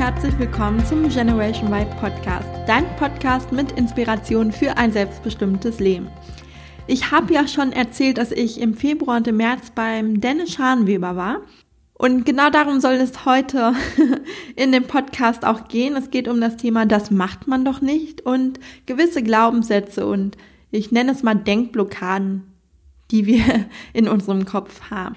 Herzlich willkommen zum Generation Y Podcast, dein Podcast mit Inspiration für ein selbstbestimmtes Leben. Ich habe ja schon erzählt, dass ich im Februar und im März beim Dennis Scharnweber war. Und genau darum soll es heute in dem Podcast auch gehen. Es geht um das Thema, das macht man doch nicht und gewisse Glaubenssätze und ich nenne es mal Denkblockaden, die wir in unserem Kopf haben.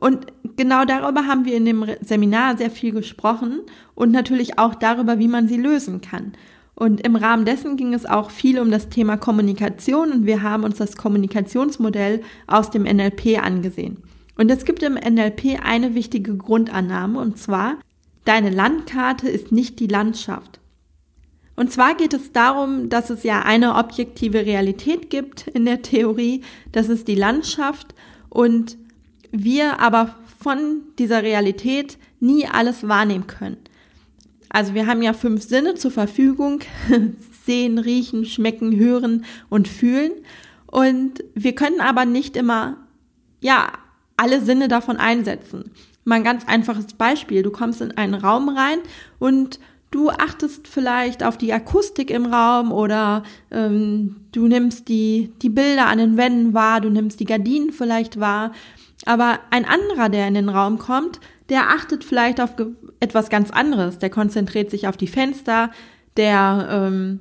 Und genau darüber haben wir in dem Seminar sehr viel gesprochen und natürlich auch darüber, wie man sie lösen kann. Und im Rahmen dessen ging es auch viel um das Thema Kommunikation und wir haben uns das Kommunikationsmodell aus dem NLP angesehen. Und es gibt im NLP eine wichtige Grundannahme und zwar, deine Landkarte ist nicht die Landschaft. Und zwar geht es darum, dass es ja eine objektive Realität gibt in der Theorie, das ist die Landschaft und wir aber von dieser Realität nie alles wahrnehmen können. Also wir haben ja fünf Sinne zur Verfügung, sehen, riechen, schmecken, hören und fühlen. Und wir können aber nicht immer, ja, alle Sinne davon einsetzen. Mal ein ganz einfaches Beispiel. Du kommst in einen Raum rein und du achtest vielleicht auf die Akustik im Raum oder ähm, du nimmst die, die Bilder an den Wänden wahr, du nimmst die Gardinen vielleicht wahr aber ein anderer, der in den Raum kommt, der achtet vielleicht auf etwas ganz anderes. Der konzentriert sich auf die Fenster, der ähm,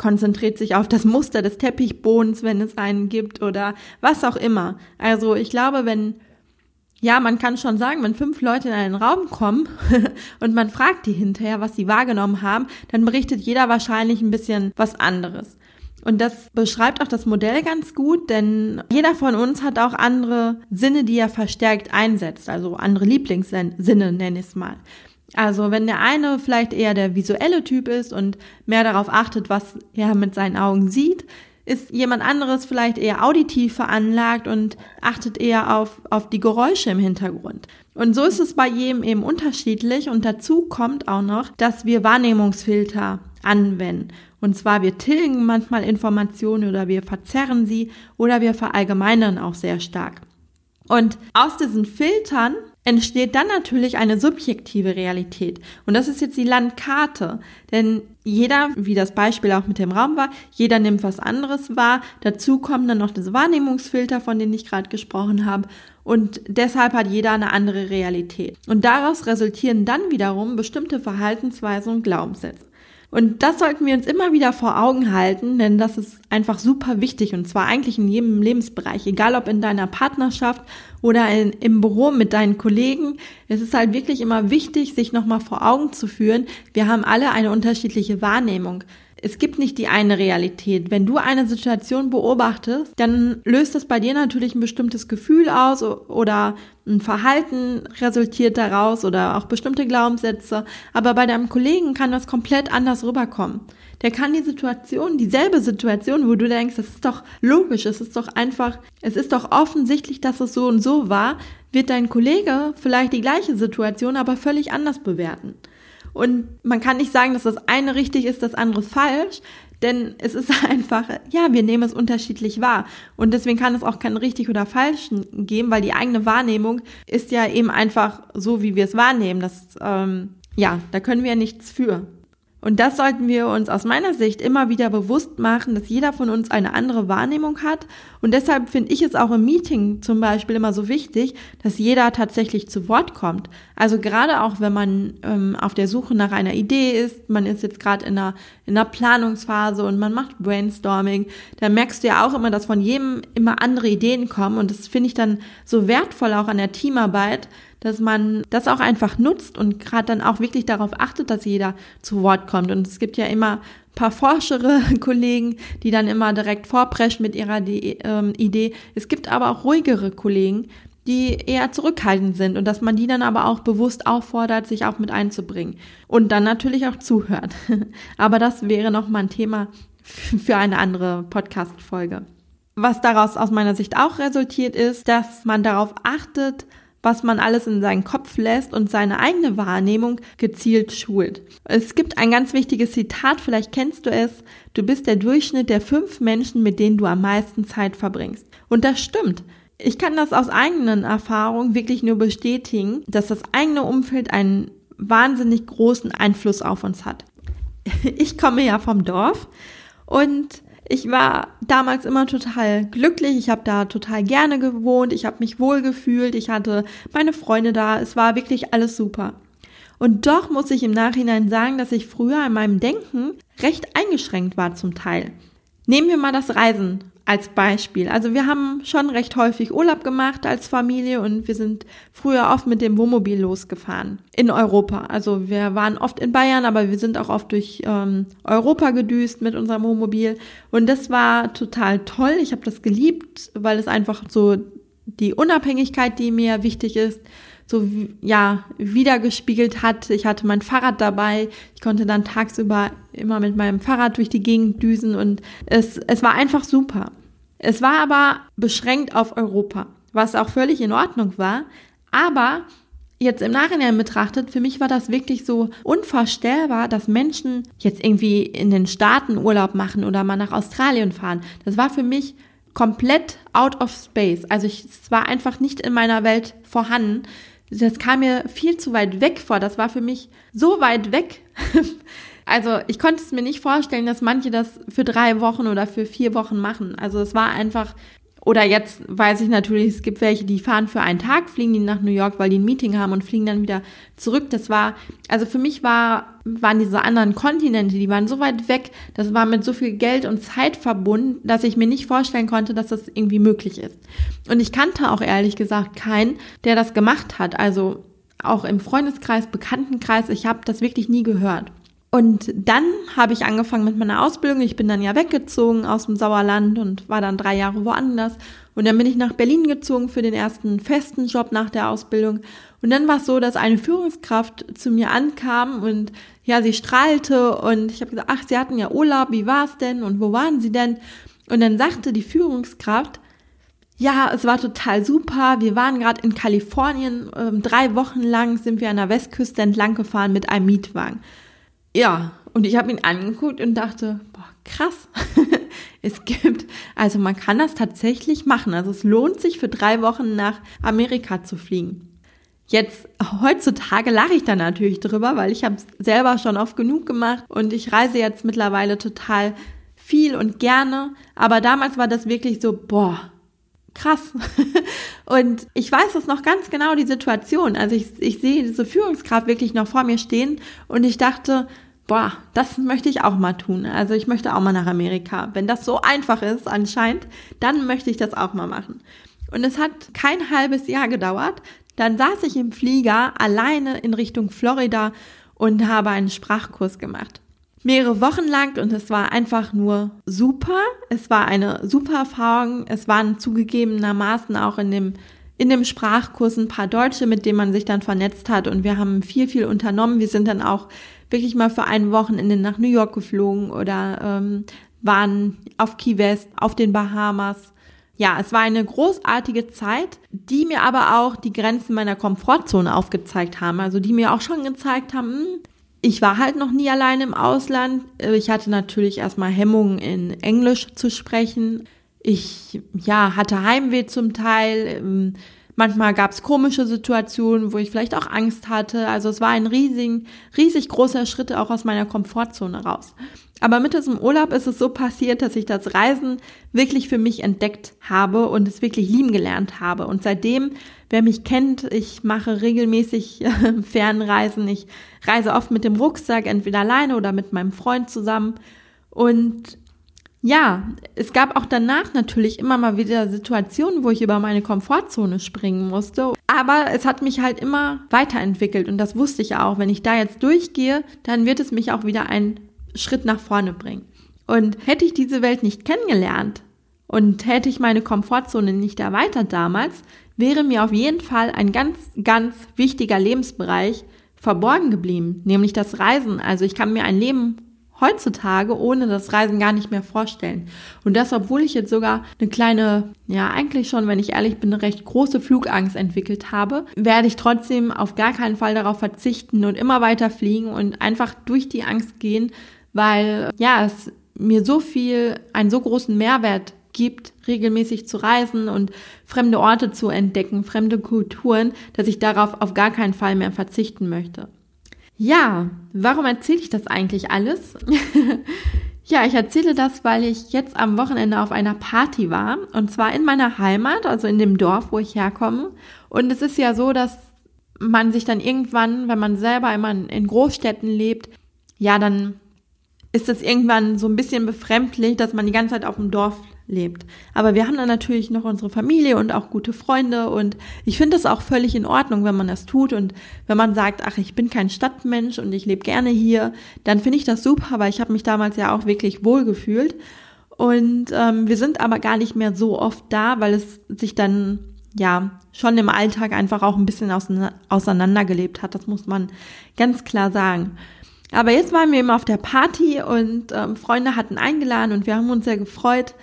konzentriert sich auf das Muster des Teppichbodens, wenn es einen gibt oder was auch immer. Also ich glaube, wenn, ja, man kann schon sagen, wenn fünf Leute in einen Raum kommen und man fragt die hinterher, was sie wahrgenommen haben, dann berichtet jeder wahrscheinlich ein bisschen was anderes. Und das beschreibt auch das Modell ganz gut, denn jeder von uns hat auch andere Sinne, die er verstärkt einsetzt, also andere Lieblingssinne nenne ich es mal. Also wenn der eine vielleicht eher der visuelle Typ ist und mehr darauf achtet, was er mit seinen Augen sieht, ist jemand anderes vielleicht eher auditiv veranlagt und achtet eher auf, auf die Geräusche im Hintergrund. Und so ist es bei jedem eben unterschiedlich und dazu kommt auch noch, dass wir Wahrnehmungsfilter anwenden. Und zwar wir tilgen manchmal Informationen oder wir verzerren sie oder wir verallgemeinern auch sehr stark. Und aus diesen Filtern entsteht dann natürlich eine subjektive Realität. Und das ist jetzt die Landkarte. Denn jeder, wie das Beispiel auch mit dem Raum war, jeder nimmt was anderes wahr. Dazu kommen dann noch diese Wahrnehmungsfilter, von denen ich gerade gesprochen habe. Und deshalb hat jeder eine andere Realität. Und daraus resultieren dann wiederum bestimmte Verhaltensweisen und Glaubenssätze. Und das sollten wir uns immer wieder vor Augen halten, denn das ist einfach super wichtig und zwar eigentlich in jedem Lebensbereich, egal ob in deiner Partnerschaft oder in, im Büro mit deinen Kollegen. Es ist halt wirklich immer wichtig, sich nochmal vor Augen zu führen. Wir haben alle eine unterschiedliche Wahrnehmung es gibt nicht die eine Realität. Wenn du eine Situation beobachtest, dann löst das bei dir natürlich ein bestimmtes Gefühl aus oder ein Verhalten resultiert daraus oder auch bestimmte Glaubenssätze. Aber bei deinem Kollegen kann das komplett anders rüberkommen. Der kann die Situation, dieselbe Situation, wo du denkst, das ist doch logisch, es ist doch einfach, es ist doch offensichtlich, dass es so und so war, wird dein Kollege vielleicht die gleiche Situation aber völlig anders bewerten. Und man kann nicht sagen, dass das eine richtig ist, das andere falsch, denn es ist einfach, ja, wir nehmen es unterschiedlich wahr. Und deswegen kann es auch kein richtig oder falsch geben, weil die eigene Wahrnehmung ist ja eben einfach so, wie wir es wahrnehmen. Das, ähm, ja, da können wir ja nichts für. Und das sollten wir uns aus meiner Sicht immer wieder bewusst machen, dass jeder von uns eine andere Wahrnehmung hat. Und deshalb finde ich es auch im Meeting zum Beispiel immer so wichtig, dass jeder tatsächlich zu Wort kommt. Also gerade auch, wenn man ähm, auf der Suche nach einer Idee ist, man ist jetzt gerade in einer, in einer Planungsphase und man macht Brainstorming, da merkst du ja auch immer, dass von jedem immer andere Ideen kommen. Und das finde ich dann so wertvoll auch an der Teamarbeit, dass man das auch einfach nutzt und gerade dann auch wirklich darauf achtet, dass jeder zu Wort kommt. Und es gibt ja immer paar forschere Kollegen, die dann immer direkt vorpreschen mit ihrer ähm, Idee. Es gibt aber auch ruhigere Kollegen, die eher zurückhaltend sind und dass man die dann aber auch bewusst auffordert, sich auch mit einzubringen und dann natürlich auch zuhört. aber das wäre noch mal ein Thema für eine andere Podcast-Folge. Was daraus aus meiner Sicht auch resultiert ist, dass man darauf achtet, was man alles in seinen Kopf lässt und seine eigene Wahrnehmung gezielt schult. Es gibt ein ganz wichtiges Zitat, vielleicht kennst du es, du bist der Durchschnitt der fünf Menschen, mit denen du am meisten Zeit verbringst. Und das stimmt. Ich kann das aus eigenen Erfahrungen wirklich nur bestätigen, dass das eigene Umfeld einen wahnsinnig großen Einfluss auf uns hat. Ich komme ja vom Dorf und ich war damals immer total glücklich. Ich habe da total gerne gewohnt. Ich habe mich wohl gefühlt. Ich hatte meine Freunde da. Es war wirklich alles super. Und doch muss ich im Nachhinein sagen, dass ich früher in meinem Denken recht eingeschränkt war zum Teil. Nehmen wir mal das Reisen als Beispiel. Also wir haben schon recht häufig Urlaub gemacht als Familie und wir sind früher oft mit dem Wohnmobil losgefahren in Europa. Also wir waren oft in Bayern, aber wir sind auch oft durch ähm, Europa gedüst mit unserem Wohnmobil und das war total toll. Ich habe das geliebt, weil es einfach so die Unabhängigkeit, die mir wichtig ist, so ja wiedergespiegelt hat. Ich hatte mein Fahrrad dabei. Ich konnte dann tagsüber immer mit meinem Fahrrad durch die Gegend düsen und es, es war einfach super. Es war aber beschränkt auf Europa, was auch völlig in Ordnung war. Aber jetzt im Nachhinein betrachtet, für mich war das wirklich so unvorstellbar, dass Menschen jetzt irgendwie in den Staaten Urlaub machen oder mal nach Australien fahren. Das war für mich komplett out of space. Also ich, es war einfach nicht in meiner Welt vorhanden das kam mir viel zu weit weg vor. Das war für mich so weit weg. also ich konnte es mir nicht vorstellen, dass manche das für drei Wochen oder für vier Wochen machen. Also es war einfach oder jetzt weiß ich natürlich, es gibt welche, die fahren für einen Tag, fliegen die nach New York, weil die ein Meeting haben und fliegen dann wieder zurück. Das war, also für mich war, waren diese anderen Kontinente, die waren so weit weg, das war mit so viel Geld und Zeit verbunden, dass ich mir nicht vorstellen konnte, dass das irgendwie möglich ist. Und ich kannte auch ehrlich gesagt keinen, der das gemacht hat. Also auch im Freundeskreis, Bekanntenkreis, ich habe das wirklich nie gehört. Und dann habe ich angefangen mit meiner Ausbildung. Ich bin dann ja weggezogen aus dem Sauerland und war dann drei Jahre woanders. Und dann bin ich nach Berlin gezogen für den ersten festen Job nach der Ausbildung. Und dann war es so, dass eine Führungskraft zu mir ankam und ja, sie strahlte und ich habe gesagt, ach, Sie hatten ja Urlaub, wie war es denn und wo waren Sie denn? Und dann sagte die Führungskraft, ja, es war total super. Wir waren gerade in Kalifornien. Ähm, drei Wochen lang sind wir an der Westküste entlang gefahren mit einem Mietwagen. Ja, und ich habe ihn angeguckt und dachte, boah, krass. es gibt, also man kann das tatsächlich machen. Also es lohnt sich für drei Wochen nach Amerika zu fliegen. Jetzt, heutzutage lache ich da natürlich drüber, weil ich habe es selber schon oft genug gemacht und ich reise jetzt mittlerweile total viel und gerne. Aber damals war das wirklich so, boah, krass. und ich weiß es noch ganz genau, die Situation. Also ich, ich sehe diese Führungskraft wirklich noch vor mir stehen und ich dachte, boah, das möchte ich auch mal tun. Also ich möchte auch mal nach Amerika. Wenn das so einfach ist anscheinend, dann möchte ich das auch mal machen. Und es hat kein halbes Jahr gedauert. Dann saß ich im Flieger alleine in Richtung Florida und habe einen Sprachkurs gemacht mehrere Wochen lang und es war einfach nur super. Es war eine super Erfahrung. Es waren zugegebenermaßen auch in dem in dem Sprachkurs ein paar Deutsche, mit denen man sich dann vernetzt hat und wir haben viel, viel unternommen. Wir sind dann auch wirklich mal für ein Wochenende nach New York geflogen oder ähm, waren auf Key West, auf den Bahamas. Ja, es war eine großartige Zeit, die mir aber auch die Grenzen meiner Komfortzone aufgezeigt haben. Also die mir auch schon gezeigt haben, hm, ich war halt noch nie allein im Ausland. Äh, ich hatte natürlich erstmal Hemmungen in Englisch zu sprechen. Ich ja, hatte Heimweh zum Teil. Ähm, manchmal gab es komische Situationen, wo ich vielleicht auch Angst hatte. Also es war ein riesig, riesig großer Schritt auch aus meiner Komfortzone raus. Aber mit diesem Urlaub ist es so passiert, dass ich das Reisen wirklich für mich entdeckt habe und es wirklich lieben gelernt habe. Und seitdem, wer mich kennt, ich mache regelmäßig Fernreisen. Ich reise oft mit dem Rucksack, entweder alleine oder mit meinem Freund zusammen. Und ja, es gab auch danach natürlich immer mal wieder Situationen, wo ich über meine Komfortzone springen musste. Aber es hat mich halt immer weiterentwickelt und das wusste ich auch. Wenn ich da jetzt durchgehe, dann wird es mich auch wieder ein Schritt nach vorne bringen. Und hätte ich diese Welt nicht kennengelernt und hätte ich meine Komfortzone nicht erweitert damals, wäre mir auf jeden Fall ein ganz, ganz wichtiger Lebensbereich verborgen geblieben, nämlich das Reisen. Also ich kann mir ein Leben heutzutage ohne das Reisen gar nicht mehr vorstellen. Und das, obwohl ich jetzt sogar eine kleine, ja eigentlich schon, wenn ich ehrlich bin, eine recht große Flugangst entwickelt habe, werde ich trotzdem auf gar keinen Fall darauf verzichten und immer weiter fliegen und einfach durch die Angst gehen, weil ja, es mir so viel, einen so großen Mehrwert gibt, regelmäßig zu reisen und fremde Orte zu entdecken, fremde Kulturen, dass ich darauf auf gar keinen Fall mehr verzichten möchte. Ja, warum erzähle ich das eigentlich alles? ja, ich erzähle das, weil ich jetzt am Wochenende auf einer Party war und zwar in meiner Heimat, also in dem Dorf, wo ich herkomme. Und es ist ja so, dass man sich dann irgendwann, wenn man selber immer in Großstädten lebt, ja, dann ist es irgendwann so ein bisschen befremdlich, dass man die ganze Zeit auf dem Dorf lebt. Aber wir haben dann natürlich noch unsere Familie und auch gute Freunde und ich finde es auch völlig in Ordnung, wenn man das tut und wenn man sagt, ach, ich bin kein Stadtmensch und ich lebe gerne hier, dann finde ich das super, weil ich habe mich damals ja auch wirklich wohl gefühlt. Und ähm, wir sind aber gar nicht mehr so oft da, weil es sich dann ja schon im Alltag einfach auch ein bisschen auseinandergelebt hat. Das muss man ganz klar sagen. Aber jetzt waren wir eben auf der Party und ähm, Freunde hatten eingeladen und wir haben uns sehr gefreut.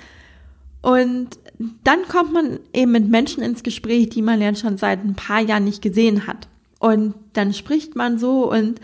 Und dann kommt man eben mit Menschen ins Gespräch, die man ja schon seit ein paar Jahren nicht gesehen hat. Und dann spricht man so und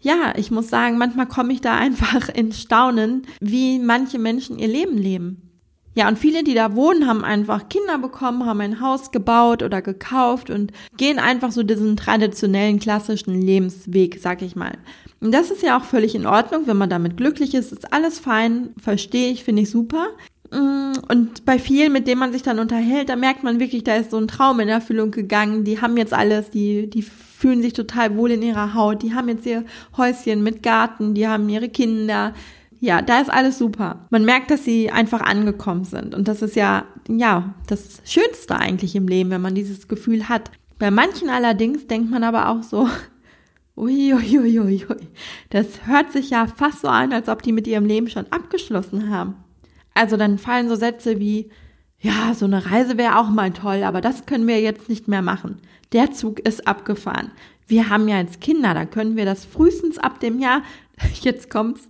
ja, ich muss sagen, manchmal komme ich da einfach in Staunen, wie manche Menschen ihr Leben leben. Ja, und viele, die da wohnen, haben einfach Kinder bekommen, haben ein Haus gebaut oder gekauft und gehen einfach so diesen traditionellen, klassischen Lebensweg, sag ich mal. Und das ist ja auch völlig in Ordnung, wenn man damit glücklich ist, ist alles fein, verstehe ich, finde ich super. Mm, und bei vielen, mit denen man sich dann unterhält, da merkt man wirklich, da ist so ein Traum in Erfüllung gegangen. Die haben jetzt alles, die, die fühlen sich total wohl in ihrer Haut, die haben jetzt ihr Häuschen mit Garten, die haben ihre Kinder, ja, da ist alles super. Man merkt, dass sie einfach angekommen sind. Und das ist ja, ja, das Schönste eigentlich im Leben, wenn man dieses Gefühl hat. Bei manchen allerdings denkt man aber auch so, uiuiuiui, ui, ui. das hört sich ja fast so an, als ob die mit ihrem Leben schon abgeschlossen haben. Also dann fallen so Sätze wie, ja, so eine Reise wäre auch mal toll, aber das können wir jetzt nicht mehr machen. Der Zug ist abgefahren. Wir haben ja jetzt Kinder, da können wir das frühestens ab dem Jahr, jetzt kommt's,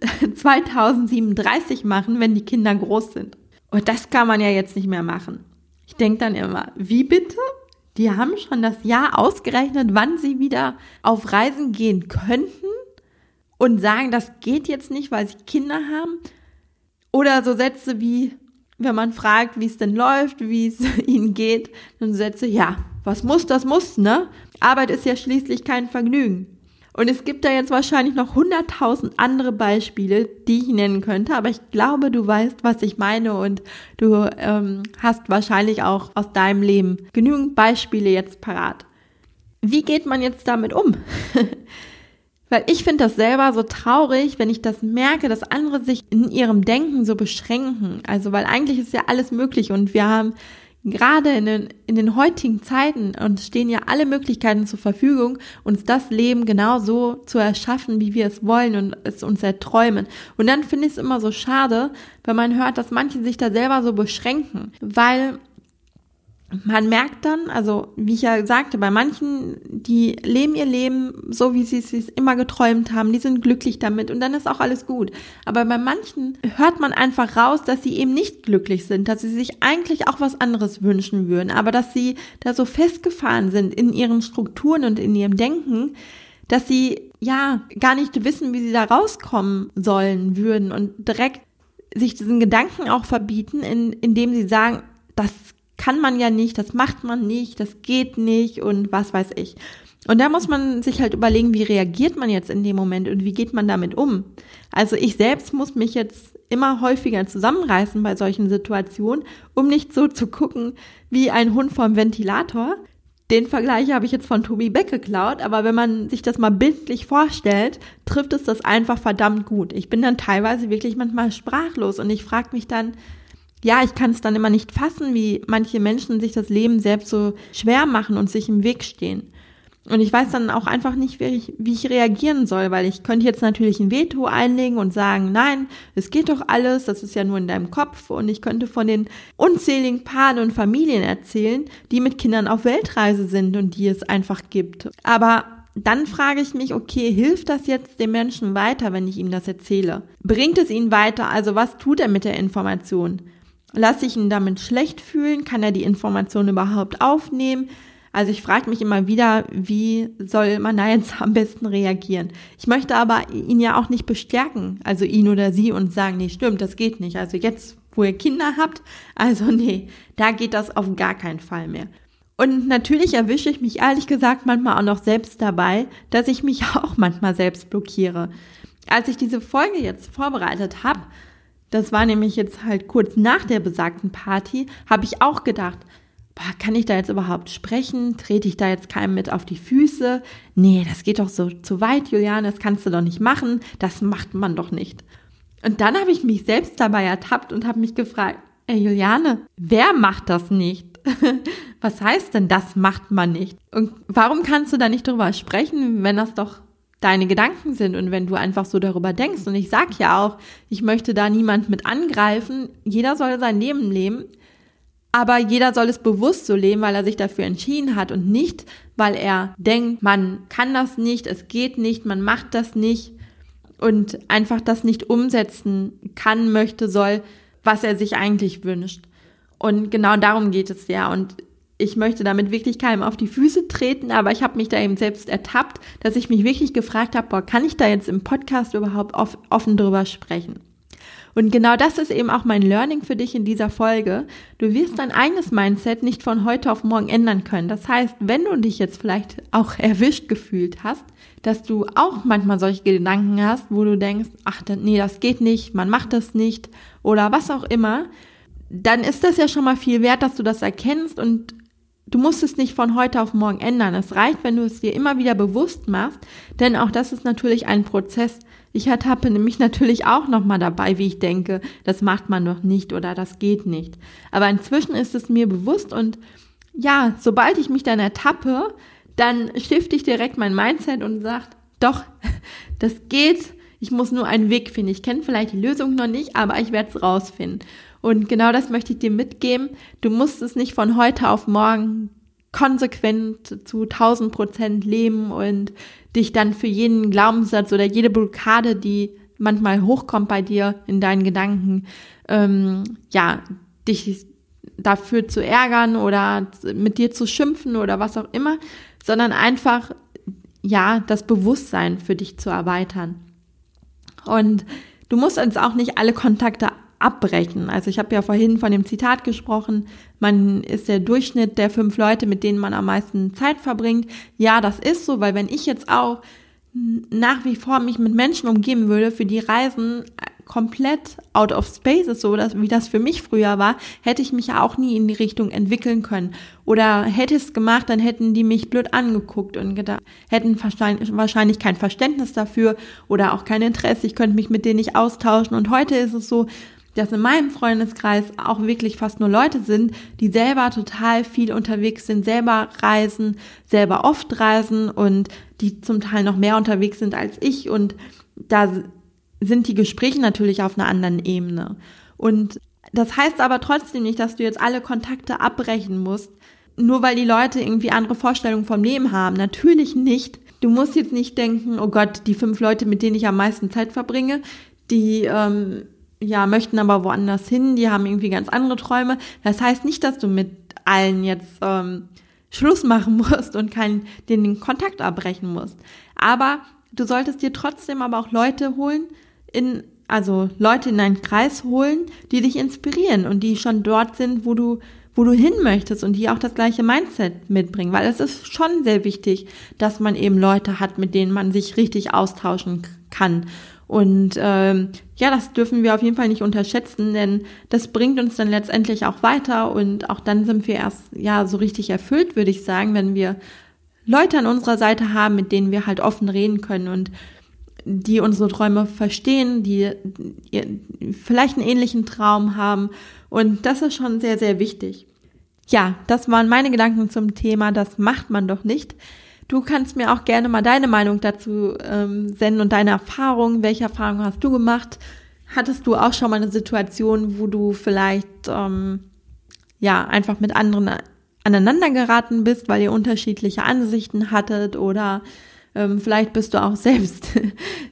2037 machen, wenn die Kinder groß sind. Und das kann man ja jetzt nicht mehr machen. Ich denke dann immer, wie bitte? Die haben schon das Jahr ausgerechnet, wann sie wieder auf Reisen gehen könnten und sagen, das geht jetzt nicht, weil sie Kinder haben. Oder so Sätze wie, wenn man fragt, wie es denn läuft, wie es ihnen geht, dann Sätze, ja, was muss, das muss, ne? Arbeit ist ja schließlich kein Vergnügen. Und es gibt da jetzt wahrscheinlich noch hunderttausend andere Beispiele, die ich nennen könnte, aber ich glaube, du weißt, was ich meine und du ähm, hast wahrscheinlich auch aus deinem Leben genügend Beispiele jetzt parat. Wie geht man jetzt damit um? Weil ich finde das selber so traurig, wenn ich das merke, dass andere sich in ihrem Denken so beschränken. Also, weil eigentlich ist ja alles möglich und wir haben gerade in den, in den heutigen Zeiten uns stehen ja alle Möglichkeiten zur Verfügung, uns das Leben genau so zu erschaffen, wie wir es wollen und es uns erträumen. Und dann finde ich es immer so schade, wenn man hört, dass manche sich da selber so beschränken, weil man merkt dann, also wie ich ja sagte, bei manchen, die leben ihr Leben so, wie sie es immer geträumt haben, die sind glücklich damit und dann ist auch alles gut. Aber bei manchen hört man einfach raus, dass sie eben nicht glücklich sind, dass sie sich eigentlich auch was anderes wünschen würden, aber dass sie da so festgefahren sind in ihren Strukturen und in ihrem Denken, dass sie ja gar nicht wissen, wie sie da rauskommen sollen würden und direkt sich diesen Gedanken auch verbieten, in, indem sie sagen, das kann man ja nicht, das macht man nicht, das geht nicht und was weiß ich. Und da muss man sich halt überlegen, wie reagiert man jetzt in dem Moment und wie geht man damit um. Also ich selbst muss mich jetzt immer häufiger zusammenreißen bei solchen Situationen, um nicht so zu gucken wie ein Hund vom Ventilator. Den Vergleich habe ich jetzt von Tobi Beck geklaut, aber wenn man sich das mal bildlich vorstellt, trifft es das einfach verdammt gut. Ich bin dann teilweise wirklich manchmal sprachlos und ich frage mich dann, ja, ich kann es dann immer nicht fassen, wie manche Menschen sich das Leben selbst so schwer machen und sich im Weg stehen. Und ich weiß dann auch einfach nicht, wie ich, wie ich reagieren soll, weil ich könnte jetzt natürlich ein Veto einlegen und sagen, nein, es geht doch alles, das ist ja nur in deinem Kopf. Und ich könnte von den unzähligen Paaren und Familien erzählen, die mit Kindern auf Weltreise sind und die es einfach gibt. Aber dann frage ich mich, okay, hilft das jetzt dem Menschen weiter, wenn ich ihm das erzähle? Bringt es ihn weiter? Also was tut er mit der Information? Lasse ich ihn damit schlecht fühlen? Kann er die Information überhaupt aufnehmen? Also ich frage mich immer wieder, wie soll man da jetzt am besten reagieren? Ich möchte aber ihn ja auch nicht bestärken, also ihn oder sie und sagen, nee, stimmt, das geht nicht. Also jetzt, wo ihr Kinder habt, also nee, da geht das auf gar keinen Fall mehr. Und natürlich erwische ich mich ehrlich gesagt manchmal auch noch selbst dabei, dass ich mich auch manchmal selbst blockiere. Als ich diese Folge jetzt vorbereitet habe, das war nämlich jetzt halt kurz nach der besagten Party, habe ich auch gedacht, boah, kann ich da jetzt überhaupt sprechen? Trete ich da jetzt keinem mit auf die Füße? Nee, das geht doch so zu weit, Julian, das kannst du doch nicht machen, das macht man doch nicht. Und dann habe ich mich selbst dabei ertappt und habe mich gefragt, ey Juliane, wer macht das nicht? Was heißt denn, das macht man nicht? Und warum kannst du da nicht drüber sprechen, wenn das doch deine Gedanken sind und wenn du einfach so darüber denkst? Und ich sag ja auch, ich möchte da niemand mit angreifen. Jeder soll sein Leben leben. Aber jeder soll es bewusst so leben, weil er sich dafür entschieden hat und nicht, weil er denkt, man kann das nicht, es geht nicht, man macht das nicht und einfach das nicht umsetzen kann, möchte, soll, was er sich eigentlich wünscht. Und genau darum geht es ja. Und ich möchte damit wirklich keinem auf die Füße treten, aber ich habe mich da eben selbst ertappt, dass ich mich wirklich gefragt habe, boah, kann ich da jetzt im Podcast überhaupt offen drüber sprechen? Und genau das ist eben auch mein Learning für dich in dieser Folge. Du wirst dein eigenes Mindset nicht von heute auf morgen ändern können. Das heißt, wenn du dich jetzt vielleicht auch erwischt gefühlt hast, dass du auch manchmal solche Gedanken hast, wo du denkst, ach, nee, das geht nicht, man macht das nicht oder was auch immer, dann ist das ja schon mal viel wert, dass du das erkennst und du musst es nicht von heute auf morgen ändern. Es reicht, wenn du es dir immer wieder bewusst machst, denn auch das ist natürlich ein Prozess. Ich ertappe nämlich natürlich auch nochmal dabei, wie ich denke, das macht man doch nicht oder das geht nicht. Aber inzwischen ist es mir bewusst und ja, sobald ich mich dann ertappe, dann stifte ich direkt mein Mindset und sagt, doch, das geht. Ich muss nur einen Weg finden. Ich kenne vielleicht die Lösung noch nicht, aber ich werde es rausfinden. Und genau das möchte ich dir mitgeben. Du musst es nicht von heute auf morgen konsequent zu 1000 Prozent leben und dich dann für jeden Glaubenssatz oder jede Blockade, die manchmal hochkommt bei dir in deinen Gedanken, ähm, ja, dich dafür zu ärgern oder mit dir zu schimpfen oder was auch immer, sondern einfach, ja, das Bewusstsein für dich zu erweitern. Und du musst uns auch nicht alle Kontakte abbrechen. Also ich habe ja vorhin von dem Zitat gesprochen, man ist der Durchschnitt der fünf Leute, mit denen man am meisten Zeit verbringt. Ja, das ist so, weil wenn ich jetzt auch nach wie vor mich mit Menschen umgeben würde, für die Reisen komplett out of space ist, so dass, wie das für mich früher war, hätte ich mich ja auch nie in die Richtung entwickeln können. Oder hätte es gemacht, dann hätten die mich blöd angeguckt und gedacht, hätten wahrscheinlich kein Verständnis dafür oder auch kein Interesse. Ich könnte mich mit denen nicht austauschen. Und heute ist es so, dass in meinem Freundeskreis auch wirklich fast nur Leute sind, die selber total viel unterwegs sind, selber reisen, selber oft reisen und die zum Teil noch mehr unterwegs sind als ich und da sind die Gespräche natürlich auf einer anderen Ebene. Und das heißt aber trotzdem nicht, dass du jetzt alle Kontakte abbrechen musst, nur weil die Leute irgendwie andere Vorstellungen vom Leben haben. Natürlich nicht. Du musst jetzt nicht denken, oh Gott, die fünf Leute, mit denen ich am meisten Zeit verbringe, die ähm, ja, möchten aber woanders hin, die haben irgendwie ganz andere Träume. Das heißt nicht, dass du mit allen jetzt ähm, Schluss machen musst und keinen den Kontakt abbrechen musst. Aber du solltest dir trotzdem aber auch Leute holen, in, also Leute in deinen Kreis holen, die dich inspirieren und die schon dort sind, wo du wo du hin möchtest und die auch das gleiche Mindset mitbringen, weil es ist schon sehr wichtig, dass man eben Leute hat, mit denen man sich richtig austauschen kann und ähm, ja, das dürfen wir auf jeden Fall nicht unterschätzen, denn das bringt uns dann letztendlich auch weiter und auch dann sind wir erst ja so richtig erfüllt, würde ich sagen, wenn wir Leute an unserer Seite haben, mit denen wir halt offen reden können und die unsere Träume verstehen, die vielleicht einen ähnlichen Traum haben und das ist schon sehr, sehr wichtig. Ja, das waren meine Gedanken zum Thema, das macht man doch nicht. Du kannst mir auch gerne mal deine Meinung dazu ähm, senden und deine Erfahrungen. Welche Erfahrungen hast du gemacht? Hattest du auch schon mal eine Situation, wo du vielleicht ähm, ja einfach mit anderen aneinander geraten bist, weil ihr unterschiedliche Ansichten hattet oder ähm, vielleicht bist du auch selbst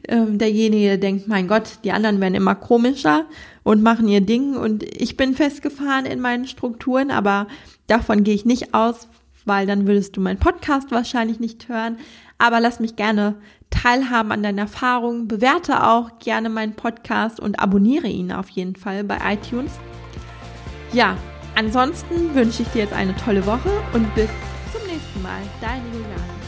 ähm, derjenige, der denkt, mein Gott, die anderen werden immer komischer und machen ihr Ding und ich bin festgefahren in meinen Strukturen, aber davon gehe ich nicht aus, weil dann würdest du meinen Podcast wahrscheinlich nicht hören. Aber lass mich gerne teilhaben an deinen Erfahrungen. Bewerte auch gerne meinen Podcast und abonniere ihn auf jeden Fall bei iTunes. Ja, Ansonsten wünsche ich dir jetzt eine tolle Woche und bis zum nächsten Mal. Deine Juliane.